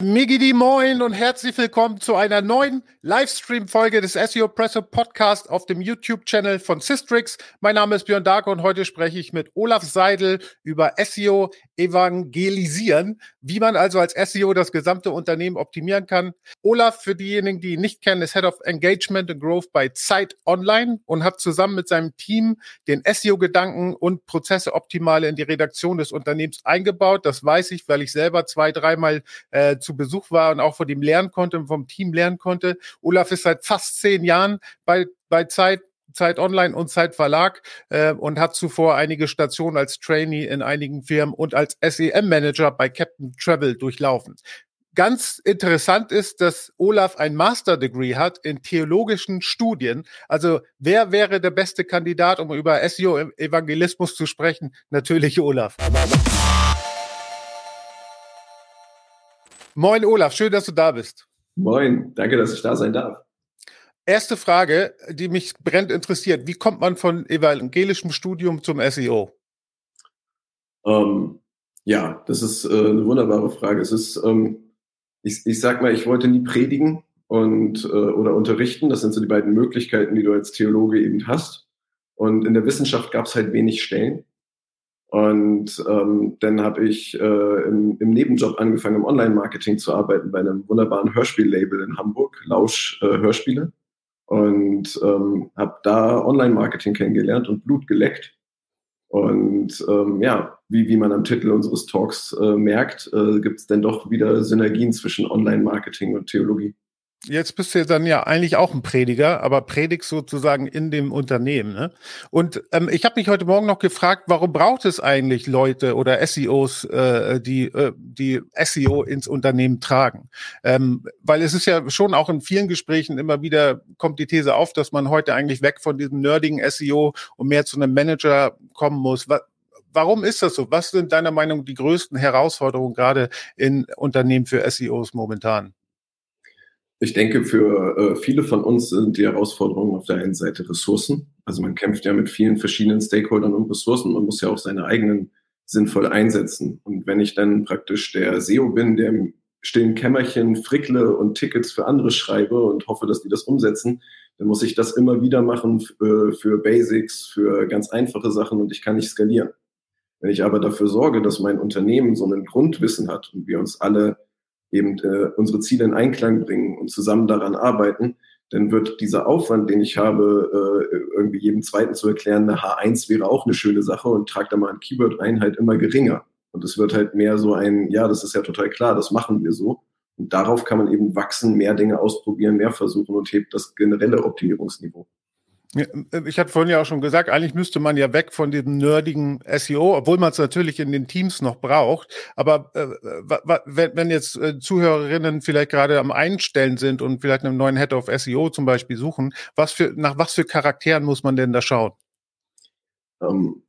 Migidi Moin und herzlich willkommen zu einer neuen Livestream-Folge des SEO Presso Podcast auf dem YouTube-Channel von Systrix. Mein Name ist Björn Dark und heute spreche ich mit Olaf Seidel über SEO evangelisieren, wie man also als SEO das gesamte Unternehmen optimieren kann. Olaf, für diejenigen, die ihn nicht kennen, ist Head of Engagement and Growth bei Zeit Online und hat zusammen mit seinem Team den SEO-Gedanken und Prozesse optimale in die Redaktion des Unternehmens eingebaut. Das weiß ich, weil ich selber zwei, dreimal äh, zu Besuch war und auch von ihm lernen konnte und vom Team lernen konnte. Olaf ist seit fast zehn Jahren bei, bei Zeit Zeit Online und Zeit Verlag äh, und hat zuvor einige Stationen als Trainee in einigen Firmen und als SEM-Manager bei Captain Travel durchlaufen. Ganz interessant ist, dass Olaf ein Master Degree hat in theologischen Studien. Also wer wäre der beste Kandidat, um über SEO-Evangelismus zu sprechen? Natürlich Olaf. Moin Olaf, schön, dass du da bist. Moin, danke, dass ich da sein darf. Erste Frage, die mich brennend interessiert. Wie kommt man von evangelischem Studium zum SEO? Ähm, ja, das ist äh, eine wunderbare Frage. Es ist, ähm, ich, ich sag mal, ich wollte nie predigen und äh, oder unterrichten. Das sind so die beiden Möglichkeiten, die du als Theologe eben hast. Und in der Wissenschaft gab es halt wenig Stellen. Und ähm, dann habe ich äh, im, im, Nebenjob angefangen, im Online-Marketing zu arbeiten bei einem wunderbaren Hörspiellabel in Hamburg, Lausch äh, Hörspiele. Und ähm, habe da Online-Marketing kennengelernt und Blut geleckt. Und ähm, ja, wie, wie man am Titel unseres Talks äh, merkt, äh, gibt es dann doch wieder Synergien zwischen Online-Marketing und Theologie. Jetzt bist du dann ja eigentlich auch ein Prediger, aber predigst sozusagen in dem Unternehmen. Ne? Und ähm, ich habe mich heute Morgen noch gefragt, warum braucht es eigentlich Leute oder SEOs, äh, die äh, die SEO ins Unternehmen tragen? Ähm, weil es ist ja schon auch in vielen Gesprächen immer wieder kommt die These auf, dass man heute eigentlich weg von diesem nerdigen SEO und mehr zu einem Manager kommen muss. Warum ist das so? Was sind deiner Meinung die größten Herausforderungen gerade in Unternehmen für SEOs momentan? Ich denke, für äh, viele von uns sind die Herausforderungen auf der einen Seite Ressourcen. Also man kämpft ja mit vielen verschiedenen Stakeholdern um Ressourcen. Man muss ja auch seine eigenen sinnvoll einsetzen. Und wenn ich dann praktisch der SEO bin, der im stillen Kämmerchen frickle und Tickets für andere schreibe und hoffe, dass die das umsetzen, dann muss ich das immer wieder machen für, für Basics, für ganz einfache Sachen und ich kann nicht skalieren. Wenn ich aber dafür sorge, dass mein Unternehmen so ein Grundwissen hat und wir uns alle eben äh, unsere Ziele in Einklang bringen und zusammen daran arbeiten, dann wird dieser Aufwand, den ich habe, äh, irgendwie jedem Zweiten zu erklären, eine H1 wäre auch eine schöne Sache und trage da mal ein Keyword ein, halt immer geringer. Und es wird halt mehr so ein, ja, das ist ja total klar, das machen wir so. Und darauf kann man eben wachsen, mehr Dinge ausprobieren, mehr versuchen und hebt das generelle Optimierungsniveau. Äh, ich hatte vorhin ja auch schon gesagt, eigentlich müsste man ja weg von diesem nerdigen SEO, obwohl man es natürlich in den Teams noch braucht. Aber äh, wenn jetzt äh, Zuhörerinnen vielleicht gerade am Einstellen sind und vielleicht einen neuen Head of SEO zum Beispiel suchen, was für, nach was für Charakteren muss man denn da schauen? Ähm,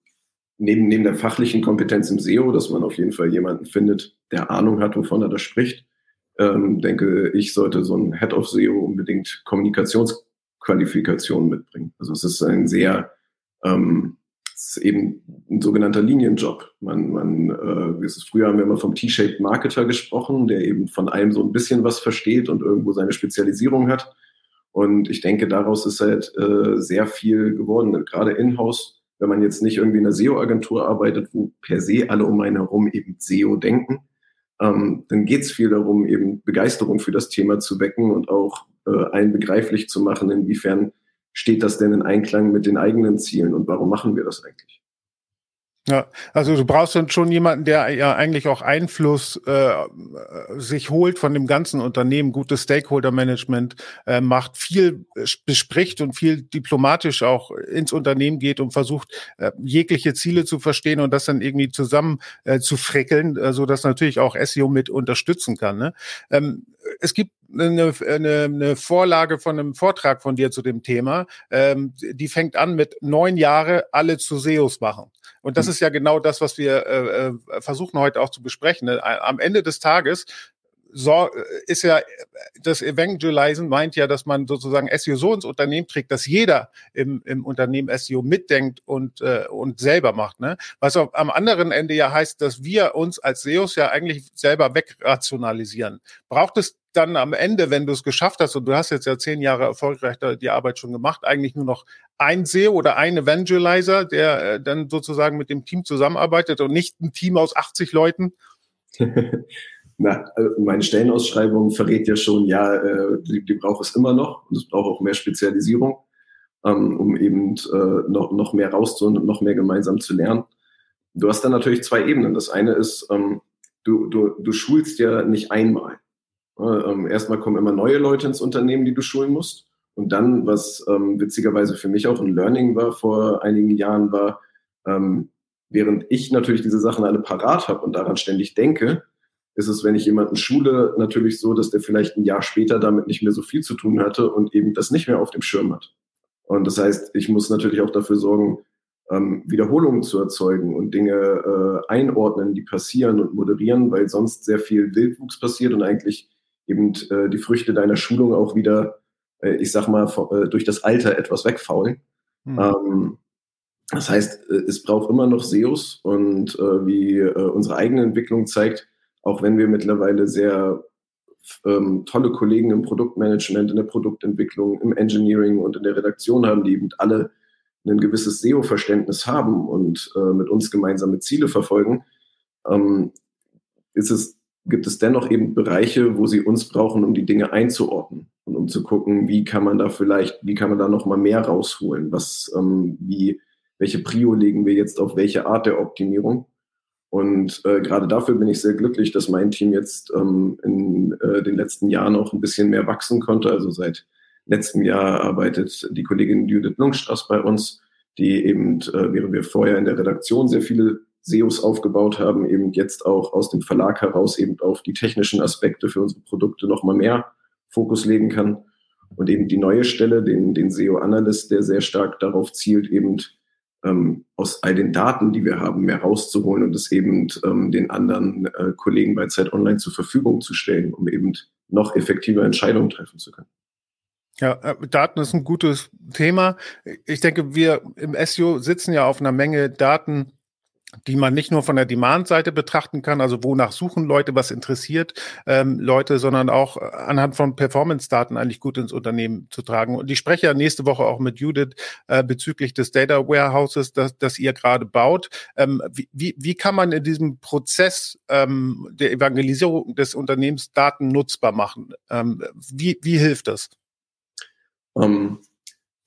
neben, neben der fachlichen Kompetenz im SEO, dass man auf jeden Fall jemanden findet, der Ahnung hat, wovon er da spricht, ähm, denke ich, sollte so ein Head of SEO unbedingt Kommunikations Qualifikation mitbringen. Also es ist ein sehr, ähm, es ist eben ein sogenannter Linienjob. Man, man, äh, ist, früher haben wir immer vom T-shaped Marketer gesprochen, der eben von allem so ein bisschen was versteht und irgendwo seine Spezialisierung hat. Und ich denke, daraus ist halt äh, sehr viel geworden, gerade in-house, wenn man jetzt nicht irgendwie in einer SEO-Agentur arbeitet, wo per se alle um einen herum eben SEO denken, ähm, dann geht es viel darum, eben Begeisterung für das Thema zu wecken und auch äh, allen begreiflich zu machen, inwiefern steht das denn in Einklang mit den eigenen Zielen und warum machen wir das eigentlich? Ja, also du brauchst dann schon jemanden, der ja eigentlich auch Einfluss äh, sich holt von dem ganzen Unternehmen, gutes Stakeholder-Management äh, macht, viel bespricht und viel diplomatisch auch ins Unternehmen geht und versucht, äh, jegliche Ziele zu verstehen und das dann irgendwie zusammen äh, zu frickeln, äh, so dass natürlich auch SEO mit unterstützen kann. Ne? Ähm, es gibt eine, eine, eine Vorlage von einem Vortrag von dir zu dem Thema. Ähm, die fängt an mit neun Jahre alle zu SEOs machen. Und das mhm. ist ja genau das, was wir äh, äh, versuchen heute auch zu besprechen. Ne? Am Ende des Tages so, ist ja, das Evangelisen meint ja, dass man sozusagen SEO so ins Unternehmen trägt, dass jeder im, im Unternehmen SEO mitdenkt und, äh, und selber macht. Ne? Was auf, am anderen Ende ja heißt, dass wir uns als SEOs ja eigentlich selber wegrationalisieren. Braucht es dann am Ende, wenn du es geschafft hast, und du hast jetzt ja zehn Jahre erfolgreich die Arbeit schon gemacht, eigentlich nur noch ein SEO oder ein Evangelizer, der äh, dann sozusagen mit dem Team zusammenarbeitet und nicht ein Team aus 80 Leuten? Na, also meine Stellenausschreibung verrät ja schon, ja, äh, die, die braucht es immer noch und es braucht auch mehr Spezialisierung, ähm, um eben äh, noch, noch mehr rauszuholen und noch mehr gemeinsam zu lernen. Du hast dann natürlich zwei Ebenen. Das eine ist, ähm, du, du, du schulst ja nicht einmal. Ähm, erstmal kommen immer neue Leute ins Unternehmen, die du schulen musst. Und dann, was witzigerweise für mich auch ein Learning war vor einigen Jahren, war, während ich natürlich diese Sachen alle parat habe und daran ständig denke, ist es, wenn ich jemanden schule, natürlich so, dass der vielleicht ein Jahr später damit nicht mehr so viel zu tun hatte und eben das nicht mehr auf dem Schirm hat. Und das heißt, ich muss natürlich auch dafür sorgen, ähm, Wiederholungen zu erzeugen und Dinge äh, einordnen, die passieren und moderieren, weil sonst sehr viel Wildwuchs passiert und eigentlich eben äh, die Früchte deiner Schulung auch wieder, äh, ich sag mal, äh, durch das Alter etwas wegfaulen. Mhm. Ähm, das heißt, äh, es braucht immer noch SEOs und äh, wie unsere eigene Entwicklung zeigt, auch wenn wir mittlerweile sehr ähm, tolle Kollegen im Produktmanagement, in der Produktentwicklung, im Engineering und in der Redaktion haben, die eben alle ein gewisses SEO-Verständnis haben und äh, mit uns gemeinsame Ziele verfolgen, ähm, es gibt es dennoch eben Bereiche, wo sie uns brauchen, um die Dinge einzuordnen und um zu gucken, wie kann man da vielleicht, wie kann man da noch mal mehr rausholen, was, ähm, wie, welche Prio legen wir jetzt auf welche Art der Optimierung. Und äh, gerade dafür bin ich sehr glücklich, dass mein Team jetzt ähm, in äh, den letzten Jahren auch ein bisschen mehr wachsen konnte. Also seit letztem Jahr arbeitet die Kollegin Judith Lungstraß bei uns, die eben, äh, während wir vorher in der Redaktion sehr viele SEOs aufgebaut haben, eben jetzt auch aus dem Verlag heraus eben auf die technischen Aspekte für unsere Produkte nochmal mehr Fokus legen kann. Und eben die neue Stelle, den, den SEO-Analyst, der sehr stark darauf zielt, eben ähm, aus all den Daten, die wir haben, mehr rauszuholen und es eben ähm, den anderen äh, Kollegen bei Zeit Online zur Verfügung zu stellen, um eben noch effektiver Entscheidungen treffen zu können. Ja, äh, Daten ist ein gutes Thema. Ich denke, wir im SEO sitzen ja auf einer Menge Daten, die man nicht nur von der Demand-Seite betrachten kann, also wonach suchen Leute, was interessiert ähm, Leute, sondern auch äh, anhand von Performance-Daten eigentlich gut ins Unternehmen zu tragen. Und ich spreche ja nächste Woche auch mit Judith äh, bezüglich des Data Warehouses, das, das ihr gerade baut. Ähm, wie, wie kann man in diesem Prozess ähm, der Evangelisierung des Unternehmens Daten nutzbar machen? Ähm, wie, wie hilft das? Um ähm,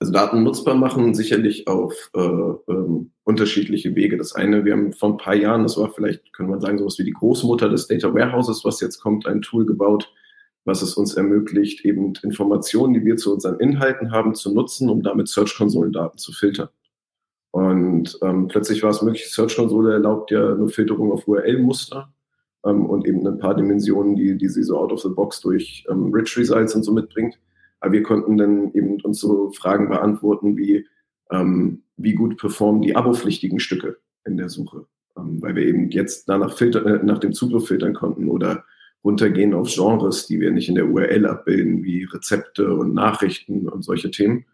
also Daten nutzbar machen sicherlich auf äh, ähm, unterschiedliche Wege. Das eine, wir haben vor ein paar Jahren, das war vielleicht, könnte man sagen, sowas wie die Großmutter des Data Warehouses, was jetzt kommt, ein Tool gebaut, was es uns ermöglicht, eben Informationen, die wir zu unseren Inhalten haben, zu nutzen, um damit Search-Konsolen-Daten zu filtern. Und ähm, plötzlich war es möglich, Search-Konsole erlaubt ja eine Filterung auf URL-Muster ähm, und eben ein paar Dimensionen, die, die sie so out of the box durch ähm, Rich Results und so mitbringt. Aber wir konnten dann eben uns so Fragen beantworten wie, ähm, wie gut performen die abopflichtigen Stücke in der Suche, ähm, weil wir eben jetzt danach filter, äh, nach dem Zugriff filtern konnten oder runtergehen auf Genres, die wir nicht in der URL abbilden, wie Rezepte und Nachrichten und solche Themen.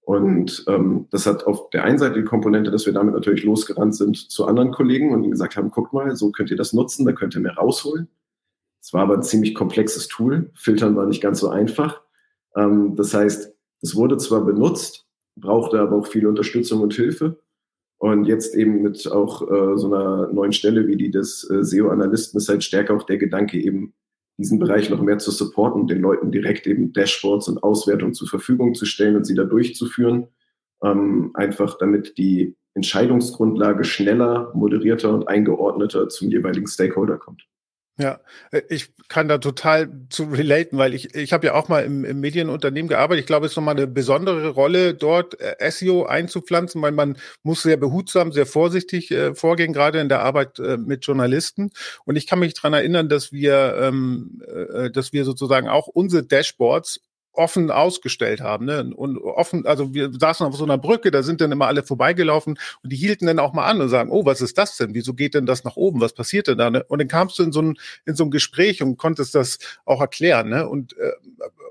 Und ähm, das hat auf der einen Seite die Komponente, dass wir damit natürlich losgerannt sind zu anderen Kollegen und ihnen gesagt haben, guckt mal, so könnt ihr das nutzen, da könnt ihr mehr rausholen. Es war aber ein ziemlich komplexes Tool. Filtern war nicht ganz so einfach. Ähm, das heißt, es wurde zwar benutzt, brauchte aber auch viel Unterstützung und Hilfe. Und jetzt eben mit auch äh, so einer neuen Stelle wie die des äh, SEO-Analysten ist halt stärker auch der Gedanke, eben diesen Bereich noch mehr zu supporten, den Leuten direkt eben Dashboards und Auswertungen zur Verfügung zu stellen und sie da durchzuführen. Ähm, einfach damit die Entscheidungsgrundlage schneller, moderierter und eingeordneter zum jeweiligen Stakeholder kommt. Ja, äh, ich kann da total zu relaten, weil ich, ich habe ja auch mal im, im Medienunternehmen gearbeitet. Ich glaube, es ist nochmal eine besondere Rolle, dort äh, SEO einzupflanzen, weil man muss sehr behutsam, sehr vorsichtig äh, vorgehen, gerade in der Arbeit äh, mit Journalisten. Und ich kann mich dran erinnern, dass wir, ähm, äh, dass wir sozusagen auch unsere Dashboards offen ausgestellt haben. Ne? Und offen, also wir saßen auf so einer Brücke, da sind dann immer alle vorbeigelaufen und die hielten dann auch mal an und sagen, oh, was ist das denn? Wieso geht denn das nach oben? Was passiert denn da? Ne? Und dann kamst du in so ein, in so ein Gespräch und konntest das auch erklären. Ne? Und äh,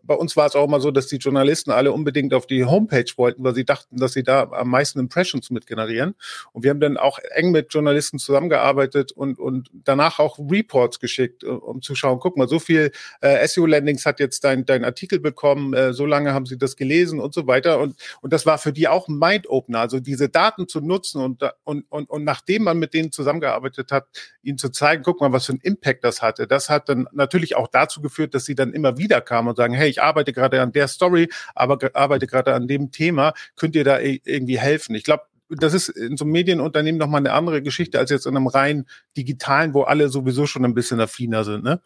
bei uns war es auch immer so, dass die Journalisten alle unbedingt auf die Homepage wollten, weil sie dachten, dass sie da am meisten Impressions mit generieren. Und wir haben dann auch eng mit Journalisten zusammengearbeitet und, und danach auch Reports geschickt, um zu schauen, guck mal, so viel äh, SEO-Landings hat jetzt dein, dein Artikel bekommen, äh, so lange haben sie das gelesen und so weiter. Und, und das war für die auch ein Mind-Opener, also diese Daten zu nutzen und, und, und, und nachdem man mit denen zusammengearbeitet hat, ihnen zu zeigen, guck mal, was für ein Impact das hatte. Das hat dann natürlich auch dazu geführt, dass sie dann immer wieder kamen und sagen, hey, ich arbeite gerade an der Story, aber arbeite gerade an dem Thema, könnt ihr da irgendwie helfen? Ich glaube, das ist in so einem Medienunternehmen nochmal eine andere Geschichte als jetzt in einem rein digitalen, wo alle sowieso schon ein bisschen affiner sind, ne?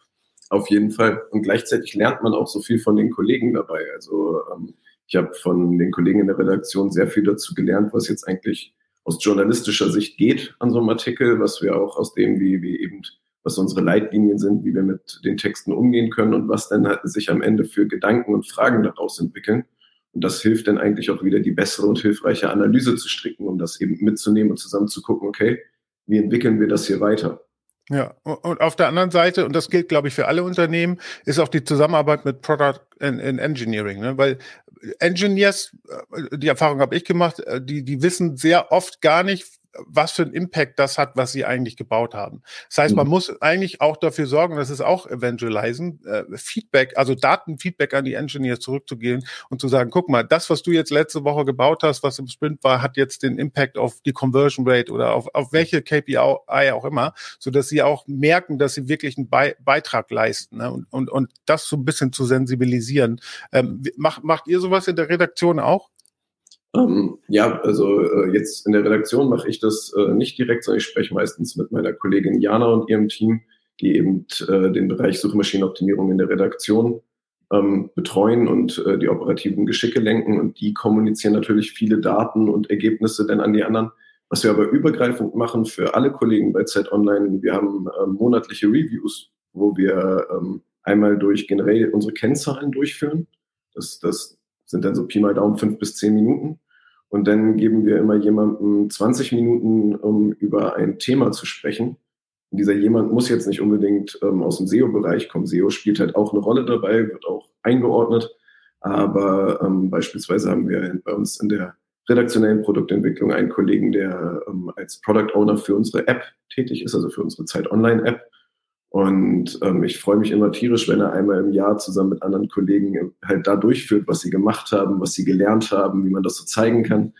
Auf jeden Fall. Und gleichzeitig lernt man auch so viel von den Kollegen dabei. Also ähm, ich habe von den Kollegen in der Redaktion sehr viel dazu gelernt, was jetzt eigentlich aus journalistischer Sicht geht an so einem Artikel, was wir auch aus dem, wie, wie eben, was unsere Leitlinien sind, wie wir mit den Texten umgehen können und was dann halt sich am Ende für Gedanken und Fragen daraus entwickeln. Und das hilft dann eigentlich auch wieder, die bessere und hilfreiche Analyse zu stricken, um das eben mitzunehmen und zusammen zu gucken, okay, wie entwickeln wir das hier weiter? Ja, und auf der anderen Seite, und das gilt, glaube ich, für alle Unternehmen, ist auch die Zusammenarbeit mit Product and, and Engineering, ne? weil Engineers, äh, die Erfahrung habe ich gemacht, äh, die, die wissen sehr oft gar nicht, was für einen Impact das hat, was sie eigentlich gebaut haben. Das heißt, man mhm. muss eigentlich auch dafür sorgen, das ist auch Evangelisen, äh, Feedback, also Datenfeedback an die Engineers zurückzugehen und zu sagen, guck mal, das, was du jetzt letzte Woche gebaut hast, was im Sprint war, hat jetzt den Impact auf die Conversion Rate oder auf, auf welche KPI auch immer, so dass sie auch merken, dass sie wirklich einen Be Beitrag leisten ne? und, und, und das so ein bisschen zu sensibilisieren. Ähm, macht, macht ihr sowas in der Redaktion auch? Ähm, ja, also äh, jetzt in der Redaktion mache ich das äh, nicht direkt, sondern ich spreche meistens mit meiner Kollegin Jana und ihrem Team, die eben äh, den Bereich Suchmaschinenoptimierung in der Redaktion ähm, betreuen und äh, die operativen Geschicke lenken. Und die kommunizieren natürlich viele Daten und Ergebnisse dann an die anderen. Was wir aber übergreifend machen für alle Kollegen bei Zeit Online, wir haben ähm, monatliche Reviews, wo wir ähm, einmal durch generell unsere Kennzahlen durchführen. Das, das sind dann so Pi mal Daumen fünf bis zehn Minuten. Und dann geben wir immer jemandem 20 Minuten, um über ein Thema zu sprechen. Und dieser jemand muss jetzt nicht unbedingt ähm, aus dem SEO-Bereich kommen. SEO spielt halt auch eine Rolle dabei, wird auch eingeordnet. Aber ähm, beispielsweise haben wir bei uns in der redaktionellen Produktentwicklung einen Kollegen, der ähm, als Product Owner für unsere App tätig ist, also für unsere Zeit Online-App. Und ähm, ich freue mich immer tierisch, wenn er einmal im Jahr zusammen mit anderen Kollegen halt da durchführt, was sie gemacht haben, was sie gelernt haben, wie man das so zeigen kann.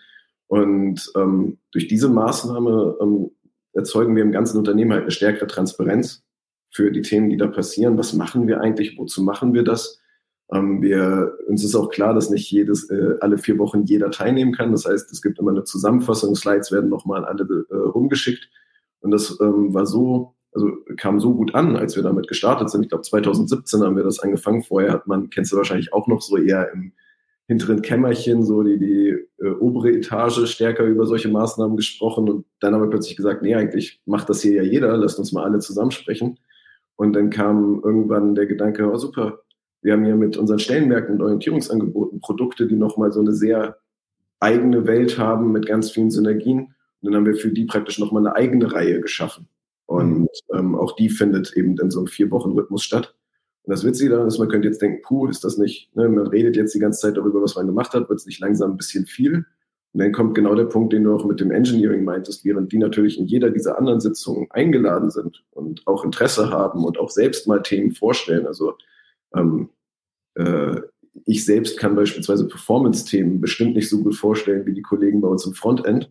Und ähm, durch diese Maßnahme ähm, erzeugen wir im ganzen Unternehmen halt eine stärkere Transparenz für die Themen, die da passieren. Was machen wir eigentlich? Wozu machen wir das? Ähm, wir, uns ist auch klar, dass nicht jedes, äh, alle vier Wochen jeder teilnehmen kann. Das heißt, es gibt immer eine Zusammenfassung, Slides werden nochmal an alle äh, rumgeschickt. Und das ähm, war so also kam so gut an, als wir damit gestartet sind. Ich glaube, 2017 haben wir das angefangen. Vorher hat man, kennst du wahrscheinlich auch noch so eher im hinteren Kämmerchen, so die, die äh, obere Etage stärker über solche Maßnahmen gesprochen. Und dann haben wir plötzlich gesagt, nee, eigentlich macht das hier ja jeder, lasst uns mal alle zusammensprechen. Und dann kam irgendwann der Gedanke, oh super, wir haben hier mit unseren Stellenmärkten und Orientierungsangeboten Produkte, die nochmal so eine sehr eigene Welt haben mit ganz vielen Synergien. Und dann haben wir für die praktisch nochmal eine eigene Reihe geschaffen. Und mhm. ähm, auch die findet eben in so einem Vier-Wochen-Rhythmus statt. Und das Witzige daran ist, man könnte jetzt denken, puh, ist das nicht, ne, man redet jetzt die ganze Zeit darüber, was man gemacht hat, wird es nicht langsam ein bisschen viel? Und dann kommt genau der Punkt, den du auch mit dem Engineering meintest, während die natürlich in jeder dieser anderen Sitzungen eingeladen sind und auch Interesse haben und auch selbst mal Themen vorstellen. Also ähm, äh, ich selbst kann beispielsweise Performance-Themen bestimmt nicht so gut vorstellen wie die Kollegen bei uns im Frontend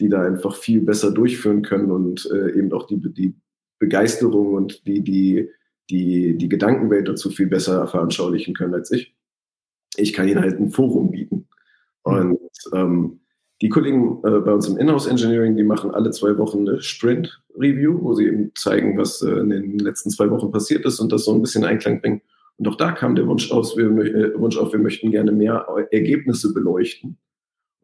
die da einfach viel besser durchführen können und äh, eben auch die, die Begeisterung und die, die, die, die Gedankenwelt dazu viel besser veranschaulichen können als ich. Ich kann ihnen halt ein Forum bieten. Und ähm, die Kollegen äh, bei uns im Inhouse Engineering, die machen alle zwei Wochen eine Sprint-Review, wo sie eben zeigen, was äh, in den letzten zwei Wochen passiert ist und das so ein bisschen Einklang bringen. Und auch da kam der Wunsch, aus, wir, äh, Wunsch auf, wir möchten gerne mehr Ergebnisse beleuchten.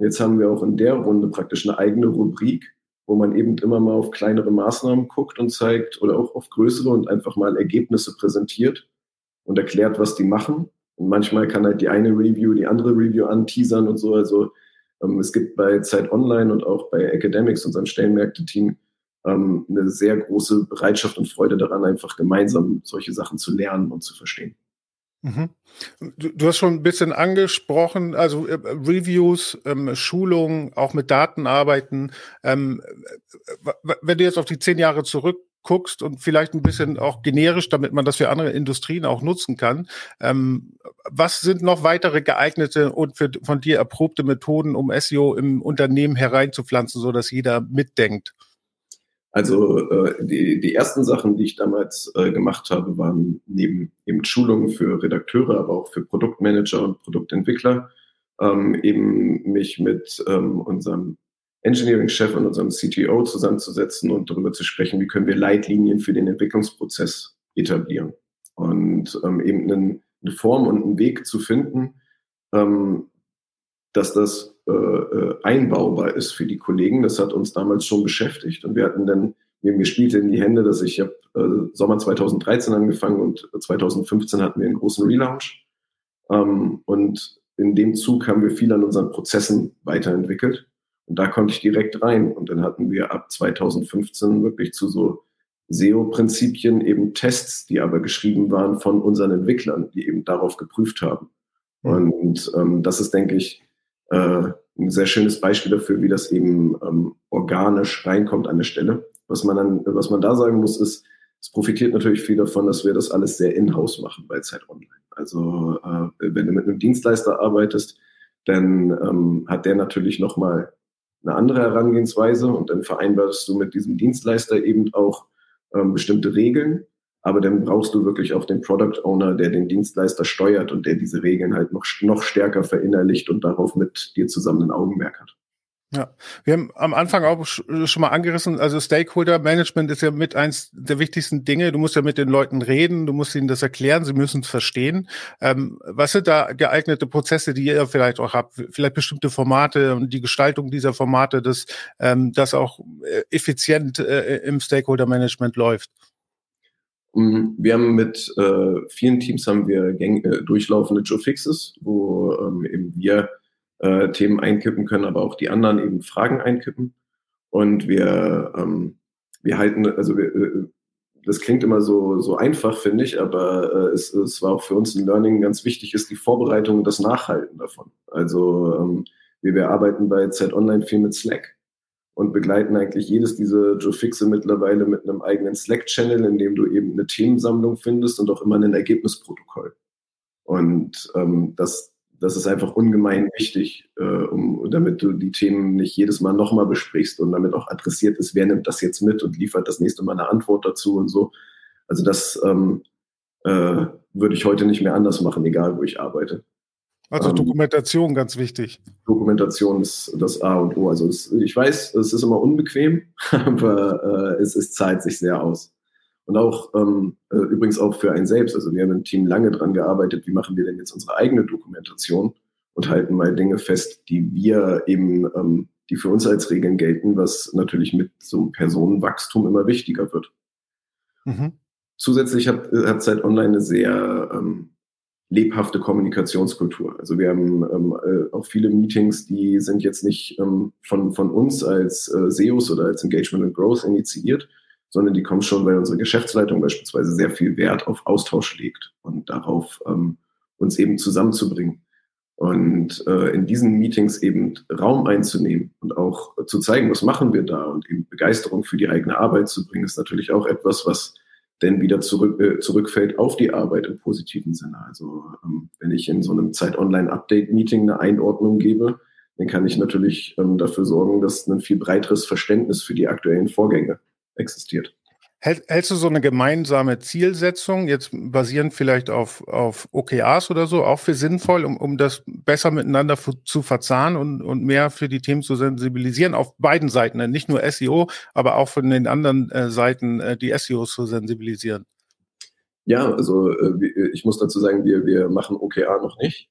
Jetzt haben wir auch in der Runde praktisch eine eigene Rubrik, wo man eben immer mal auf kleinere Maßnahmen guckt und zeigt oder auch auf größere und einfach mal Ergebnisse präsentiert und erklärt, was die machen. Und manchmal kann halt die eine Review die andere Review anteasern und so. Also ähm, es gibt bei Zeit Online und auch bei Academics, unserem Stellenmärkte-Team, ähm, eine sehr große Bereitschaft und Freude daran, einfach gemeinsam solche Sachen zu lernen und zu verstehen. Mhm. Du, du, hast schon ein bisschen angesprochen, also äh, Reviews, ähm, Schulungen, auch mit Daten arbeiten. Ähm, wenn du jetzt auf die zehn Jahre zurückguckst und vielleicht ein bisschen auch generisch, damit man das für andere Industrien auch nutzen kann, ähm, was sind noch weitere geeignete und für, von dir erprobte Methoden, um SEO im Unternehmen hereinzupflanzen, so dass jeder mitdenkt? Also äh, die, die ersten Sachen, die ich damals äh, gemacht habe, waren neben eben Schulungen für Redakteure, aber auch für Produktmanager und Produktentwickler, ähm, eben mich mit ähm, unserem Engineering-Chef und unserem CTO zusammenzusetzen und darüber zu sprechen, wie können wir Leitlinien für den Entwicklungsprozess etablieren. Und ähm, eben einen, eine Form und einen Weg zu finden, ähm, dass das einbaubar ist für die Kollegen. Das hat uns damals schon beschäftigt und wir hatten dann, mir spielte in die Hände, dass ich habe äh, Sommer 2013 angefangen und 2015 hatten wir einen großen Relaunch. Ähm, und in dem Zug haben wir viel an unseren Prozessen weiterentwickelt. Und da konnte ich direkt rein. Und dann hatten wir ab 2015 wirklich zu so SEO-Prinzipien eben Tests, die aber geschrieben waren von unseren Entwicklern, die eben darauf geprüft haben. Mhm. Und ähm, das ist, denke ich, äh, ein sehr schönes Beispiel dafür, wie das eben ähm, organisch reinkommt an der Stelle. Was man dann, was man da sagen muss, ist, es profitiert natürlich viel davon, dass wir das alles sehr in-house machen bei Zeit Online. Also äh, wenn du mit einem Dienstleister arbeitest, dann ähm, hat der natürlich nochmal eine andere Herangehensweise und dann vereinbarst du mit diesem Dienstleister eben auch ähm, bestimmte Regeln, aber dann brauchst du wirklich auch den Product Owner, der den Dienstleister steuert und der diese Regeln halt noch, noch stärker verinnerlicht und darauf mit dir zusammen ein Augenmerk hat. Ja, wir haben am Anfang auch schon mal angerissen, also Stakeholder Management ist ja mit eins der wichtigsten Dinge. Du musst ja mit den Leuten reden, du musst ihnen das erklären, sie müssen es verstehen. Ähm, was sind da geeignete Prozesse, die ihr vielleicht auch habt? Vielleicht bestimmte Formate und die Gestaltung dieser Formate, dass ähm, das auch äh, effizient äh, im Stakeholder Management läuft? Mhm. Wir haben mit äh, vielen Teams haben wir gäng, äh, durchlaufende Joe Fixes, wo ähm, eben wir äh, Themen einkippen können, aber auch die anderen eben Fragen einkippen. Und wir, ähm, wir halten, also wir, äh, das klingt immer so, so einfach, finde ich, aber äh, es, es war auch für uns ein Learning ganz wichtig, ist die Vorbereitung und das Nachhalten davon. Also ähm, wir, wir arbeiten bei Z Online viel mit Slack und begleiten eigentlich jedes dieser Joe Fixe mittlerweile mit einem eigenen Slack-Channel, in dem du eben eine Themensammlung findest und auch immer ein Ergebnisprotokoll. Und ähm, das, das ist einfach ungemein wichtig, äh, um, damit du die Themen nicht jedes Mal nochmal besprichst und damit auch adressiert ist, wer nimmt das jetzt mit und liefert das nächste Mal eine Antwort dazu und so. Also das ähm, äh, würde ich heute nicht mehr anders machen, egal wo ich arbeite. Also ähm, Dokumentation ganz wichtig. Dokumentation ist das A und O. Also es, ich weiß, es ist immer unbequem, aber äh, es, es zahlt sich sehr aus. Und auch ähm, äh, übrigens auch für einen selbst. Also wir haben im Team lange dran gearbeitet, wie machen wir denn jetzt unsere eigene Dokumentation und halten mal Dinge fest, die wir eben, ähm, die für uns als Regeln gelten, was natürlich mit so einem Personenwachstum immer wichtiger wird. Mhm. Zusätzlich hat, hat Zeit Online eine sehr ähm, lebhafte Kommunikationskultur. Also wir haben ähm, äh, auch viele Meetings, die sind jetzt nicht ähm, von, von uns als äh, SEOs oder als Engagement and Growth initiiert, sondern die kommen schon, weil unsere Geschäftsleitung beispielsweise sehr viel Wert auf Austausch legt und darauf, ähm, uns eben zusammenzubringen. Und äh, in diesen Meetings eben Raum einzunehmen und auch zu zeigen, was machen wir da und eben Begeisterung für die eigene Arbeit zu bringen, ist natürlich auch etwas, was denn wieder zurück, äh, zurückfällt auf die Arbeit im positiven Sinne. Also ähm, wenn ich in so einem Zeit-Online-Update-Meeting eine Einordnung gebe, dann kann ich natürlich ähm, dafür sorgen, dass ein viel breiteres Verständnis für die aktuellen Vorgänge existiert. Hältst du so eine gemeinsame Zielsetzung, jetzt basierend vielleicht auf, auf OKRs oder so, auch für sinnvoll, um, um das besser miteinander zu verzahnen und, und mehr für die Themen zu sensibilisieren, auf beiden Seiten, ne? nicht nur SEO, aber auch von den anderen äh, Seiten äh, die SEOs zu sensibilisieren? Ja, also äh, ich muss dazu sagen, wir, wir machen OKR noch nicht,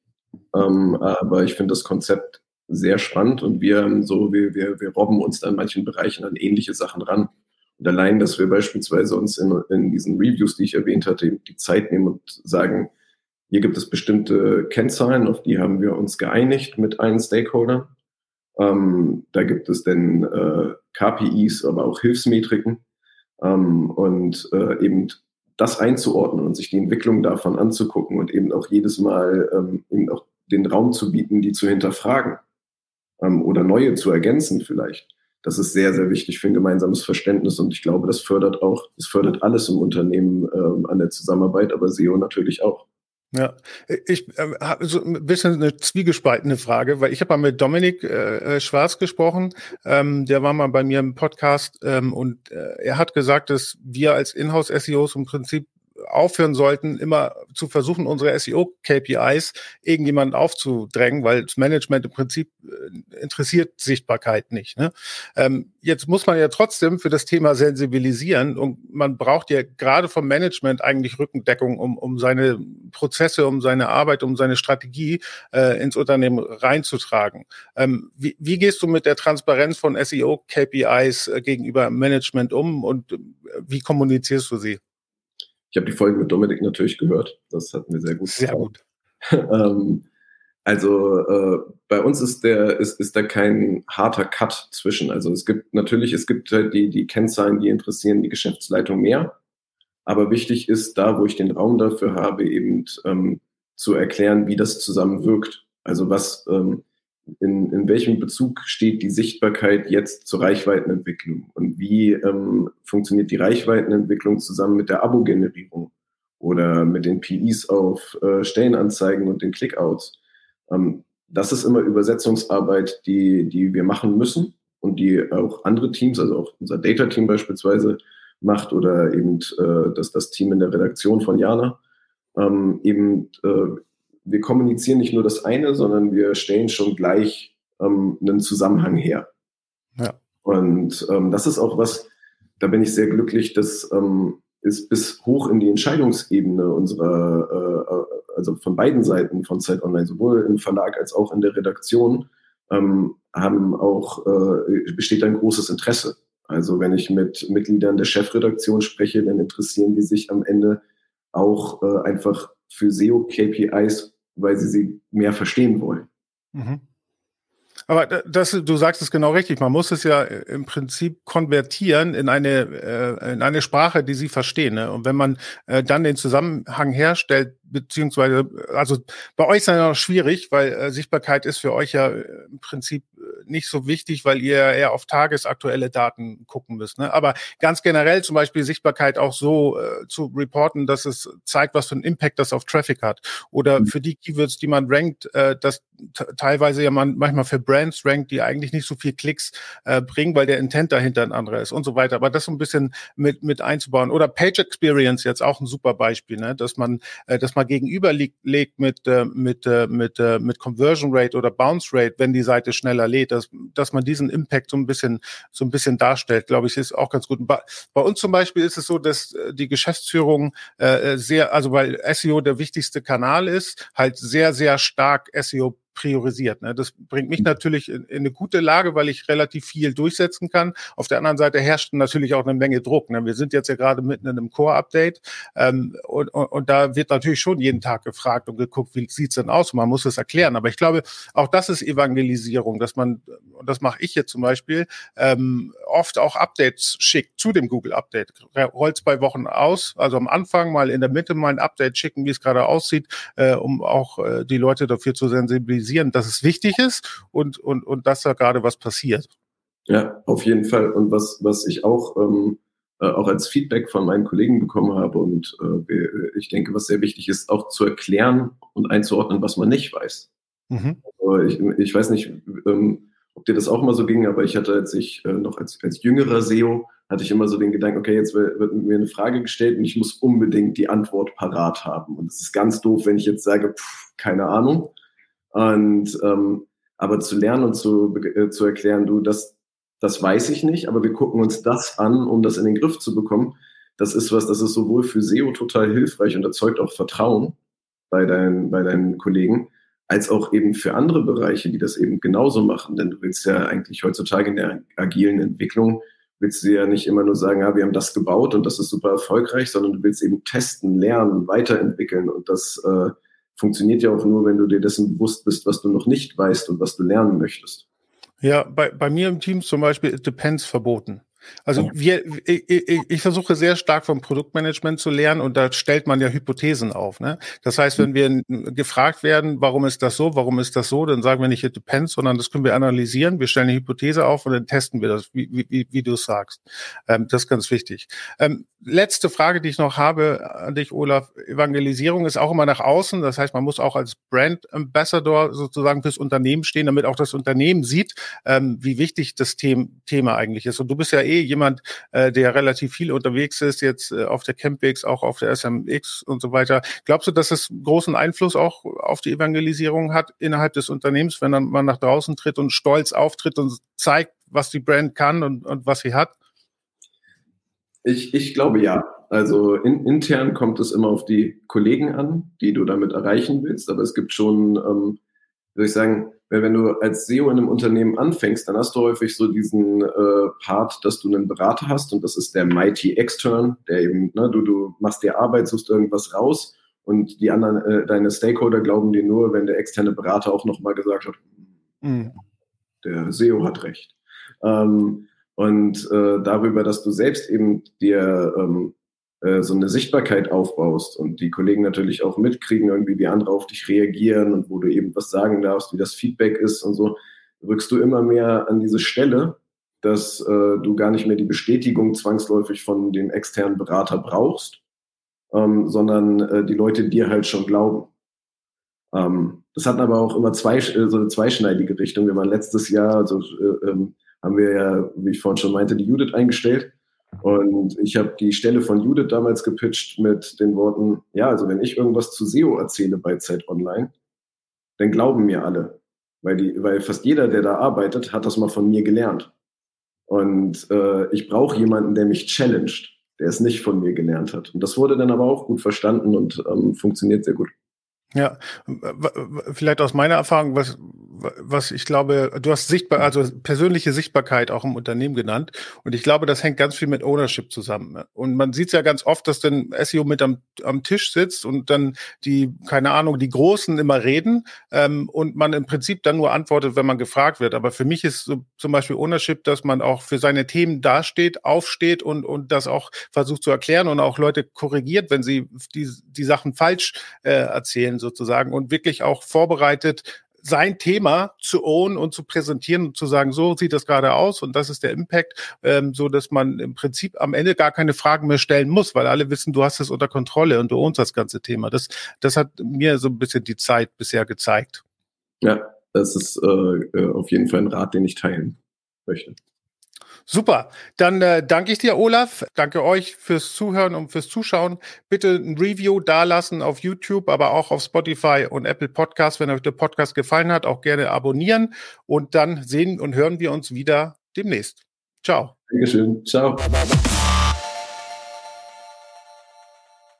ähm, aber ich finde das Konzept sehr spannend und wir so, wir, wir, wir robben uns da in manchen Bereichen an ähnliche Sachen ran. Und allein, dass wir beispielsweise uns in, in diesen Reviews, die ich erwähnt hatte, die Zeit nehmen und sagen, Hier gibt es bestimmte Kennzahlen, auf die haben wir uns geeinigt mit allen Stakeholdern. Ähm, da gibt es dann äh, KPIs, aber auch Hilfsmetriken. Ähm, und äh, eben das einzuordnen und sich die Entwicklung davon anzugucken und eben auch jedes Mal ähm, eben auch den Raum zu bieten, die zu hinterfragen ähm, oder neue zu ergänzen vielleicht. Das ist sehr, sehr wichtig für ein gemeinsames Verständnis und ich glaube, das fördert auch, das fördert alles im Unternehmen ähm, an der Zusammenarbeit, aber SEO natürlich auch. Ja, ich äh, habe so ein bisschen eine zwiegespaltene Frage, weil ich habe mal mit Dominik äh, äh, Schwarz gesprochen, ähm, der war mal bei mir im Podcast ähm, und äh, er hat gesagt, dass wir als Inhouse-SEOs im Prinzip aufhören sollten, immer zu versuchen, unsere SEO-KPIs irgendjemanden aufzudrängen, weil das Management im Prinzip äh, interessiert Sichtbarkeit nicht. Ne? Ähm, jetzt muss man ja trotzdem für das Thema sensibilisieren und man braucht ja gerade vom Management eigentlich Rückendeckung, um, um seine Prozesse, um seine Arbeit, um seine Strategie äh, ins Unternehmen reinzutragen. Ähm, wie, wie gehst du mit der Transparenz von SEO-KPIs äh, gegenüber Management um und äh, wie kommunizierst du sie? Ich habe die Folge mit Dominik natürlich gehört. Das hat mir sehr gut Sehr gut. ähm, also äh, bei uns ist der ist, ist da kein harter Cut zwischen. Also es gibt natürlich es gibt halt die die Kennzahlen, die interessieren die Geschäftsleitung mehr. Aber wichtig ist da, wo ich den Raum dafür habe, eben ähm, zu erklären, wie das zusammenwirkt. Also was ähm, in, in welchem Bezug steht die Sichtbarkeit jetzt zur Reichweitenentwicklung und wie ähm, funktioniert die Reichweitenentwicklung zusammen mit der Abo-Generierung oder mit den PIs auf äh, Stellenanzeigen und den Clickouts. Ähm, das ist immer Übersetzungsarbeit, die, die wir machen müssen und die auch andere Teams, also auch unser Data-Team beispielsweise macht oder eben äh, das, das Team in der Redaktion von Jana, ähm, eben äh, wir kommunizieren nicht nur das eine, sondern wir stellen schon gleich ähm, einen Zusammenhang her. Ja. Und ähm, das ist auch was, da bin ich sehr glücklich, dass ähm, ist bis hoch in die Entscheidungsebene unserer, äh, also von beiden Seiten von Zeit Online, sowohl im Verlag als auch in der Redaktion, ähm, haben auch, äh, besteht ein großes Interesse. Also wenn ich mit Mitgliedern der Chefredaktion spreche, dann interessieren die sich am Ende auch äh, einfach für SEO-KPIs weil sie sie mehr verstehen wollen. Mhm. Aber das, du sagst es genau richtig. Man muss es ja im Prinzip konvertieren in eine, äh, in eine Sprache, die sie verstehen. Ne? Und wenn man äh, dann den Zusammenhang herstellt, beziehungsweise, also bei euch ist es ja noch schwierig, weil äh, Sichtbarkeit ist für euch ja im Prinzip nicht so wichtig, weil ihr eher auf tagesaktuelle Daten gucken müsst. Ne? Aber ganz generell zum Beispiel Sichtbarkeit auch so äh, zu reporten, dass es zeigt, was für einen Impact das auf Traffic hat. Oder mhm. für die Keywords, die man rankt, äh, dass teilweise ja man manchmal für Brands rankt, die eigentlich nicht so viel Klicks äh, bringen, weil der Intent dahinter ein anderer ist und so weiter. Aber das so ein bisschen mit, mit einzubauen. Oder Page Experience jetzt auch ein super Beispiel, ne? dass man, äh, dass man gegenüber legt mit, äh, mit, äh, mit, äh, mit Conversion Rate oder Bounce Rate, wenn die Seite schneller lädt dass, dass man diesen Impact so ein bisschen, so ein bisschen darstellt, glaube ich, ist auch ganz gut. Bei, bei uns zum Beispiel ist es so, dass äh, die Geschäftsführung äh, sehr, also weil SEO der wichtigste Kanal ist, halt sehr, sehr stark SEO priorisiert. Ne? Das bringt mich natürlich in, in, eine gute Lage, weil ich relativ viel durchsetzen kann. Auf der anderen Seite herrscht natürlich auch eine Menge Druck. Ne? Wir sind jetzt ja gerade mitten in einem Core-Update ähm, und, und, und, da wird natürlich schon jeden Tag gefragt und geguckt, wie sieht's denn aus? Man muss es erklären. Aber ich glaube, auch das ist Evangelisierung, dass man, und das mache ich jetzt zum Beispiel, ähm, oft auch Updates schickt zu dem Google-Update. Rollt zwei Wochen aus, also am Anfang mal in der Mitte mal ein Update schicken, wie es gerade aussieht, äh, um auch äh, die Leute dafür zu sensibilisieren signalisieren, dass es wichtig ist und, und, und dass da gerade was passiert. Ja, auf jeden Fall. Und was, was ich auch, ähm, äh, auch als Feedback von meinen Kollegen bekommen habe und äh, ich denke, was sehr wichtig ist, auch zu erklären und einzuordnen, was man nicht weiß. Mhm. Also ich, ich weiß nicht, ähm, ob dir das auch mal so ging, aber ich hatte, als ich äh, noch als, als jüngerer SEO, hatte ich immer so den Gedanken, okay, jetzt wird, wird mir eine Frage gestellt und ich muss unbedingt die Antwort parat haben. Und es ist ganz doof, wenn ich jetzt sage, pff, keine Ahnung. Und ähm, aber zu lernen und zu, äh, zu erklären, du, das, das weiß ich nicht, aber wir gucken uns das an, um das in den Griff zu bekommen. Das ist was, das ist sowohl für SEO total hilfreich und erzeugt auch Vertrauen bei deinen, bei deinen Kollegen, als auch eben für andere Bereiche, die das eben genauso machen. Denn du willst ja eigentlich heutzutage in der agilen Entwicklung, willst du ja nicht immer nur sagen, ja, wir haben das gebaut und das ist super erfolgreich, sondern du willst eben testen, lernen, weiterentwickeln und das äh, funktioniert ja auch nur, wenn du dir dessen bewusst bist, was du noch nicht weißt und was du lernen möchtest. Ja, bei, bei mir im Team zum Beispiel Depends verboten. Also wir, ich, ich, ich versuche sehr stark vom Produktmanagement zu lernen und da stellt man ja Hypothesen auf. Ne? Das heißt, wenn wir gefragt werden, warum ist das so, warum ist das so, dann sagen wir nicht it depends, sondern das können wir analysieren. Wir stellen eine Hypothese auf und dann testen wir das, wie, wie, wie du es sagst. Ähm, das ist ganz wichtig. Ähm, letzte Frage, die ich noch habe an dich, Olaf. Evangelisierung ist auch immer nach außen. Das heißt, man muss auch als Brand Ambassador sozusagen fürs Unternehmen stehen, damit auch das Unternehmen sieht, ähm, wie wichtig das Thema eigentlich ist. Und du bist ja eh jemand, äh, der relativ viel unterwegs ist, jetzt äh, auf der Campix, auch auf der SMX und so weiter. Glaubst du, dass es großen Einfluss auch auf die Evangelisierung hat innerhalb des Unternehmens, wenn man nach draußen tritt und stolz auftritt und zeigt, was die Brand kann und, und was sie hat? Ich, ich glaube ja. Also in, intern kommt es immer auf die Kollegen an, die du damit erreichen willst. Aber es gibt schon, ähm, würde ich sagen, wenn du als SEO in einem Unternehmen anfängst, dann hast du häufig so diesen äh, Part, dass du einen Berater hast und das ist der Mighty Extern, der eben, ne, du, du machst dir Arbeit, suchst irgendwas raus und die anderen, äh, deine Stakeholder glauben dir nur, wenn der externe Berater auch nochmal gesagt hat, mhm. der SEO hat recht. Ähm, und äh, darüber, dass du selbst eben dir ähm, äh, so eine Sichtbarkeit aufbaust und die Kollegen natürlich auch mitkriegen, irgendwie wie andere auf dich reagieren und wo du eben was sagen darfst, wie das Feedback ist und so, rückst du immer mehr an diese Stelle, dass äh, du gar nicht mehr die Bestätigung zwangsläufig von dem externen Berater brauchst, ähm, sondern äh, die Leute dir halt schon glauben. Ähm, das hat aber auch immer zwei, äh, so eine zweischneidige Richtung. Wir waren letztes Jahr, also äh, ähm, haben wir ja, wie ich vorhin schon meinte, die Judith eingestellt. Und ich habe die Stelle von Judith damals gepitcht mit den Worten, ja, also wenn ich irgendwas zu SEO erzähle bei Zeit Online, dann glauben mir alle. Weil, die, weil fast jeder, der da arbeitet, hat das mal von mir gelernt. Und äh, ich brauche jemanden, der mich challenged, der es nicht von mir gelernt hat. Und das wurde dann aber auch gut verstanden und ähm, funktioniert sehr gut. Ja, vielleicht aus meiner Erfahrung, was, was ich glaube, du hast sichtbar, also persönliche Sichtbarkeit auch im Unternehmen genannt. Und ich glaube, das hängt ganz viel mit Ownership zusammen. Und man sieht es ja ganz oft, dass dann SEO mit am, am Tisch sitzt und dann die, keine Ahnung, die Großen immer reden ähm, und man im Prinzip dann nur antwortet, wenn man gefragt wird. Aber für mich ist so zum Beispiel Ownership, dass man auch für seine Themen dasteht, aufsteht und, und das auch versucht zu erklären und auch Leute korrigiert, wenn sie die, die Sachen falsch äh, erzählen sozusagen und wirklich auch vorbereitet, sein Thema zu own und zu präsentieren und zu sagen, so sieht das gerade aus und das ist der Impact, ähm, so dass man im Prinzip am Ende gar keine Fragen mehr stellen muss, weil alle wissen, du hast es unter Kontrolle und du ownst das ganze Thema. Das, das hat mir so ein bisschen die Zeit bisher gezeigt. Ja, das ist äh, äh auf jeden Fall ein Rat, den ich teilen möchte. Super. Dann äh, danke ich dir, Olaf. Danke euch fürs Zuhören und fürs Zuschauen. Bitte ein Review dalassen auf YouTube, aber auch auf Spotify und Apple Podcasts. Wenn euch der Podcast gefallen hat, auch gerne abonnieren. Und dann sehen und hören wir uns wieder demnächst. Ciao. Dankeschön. Ciao.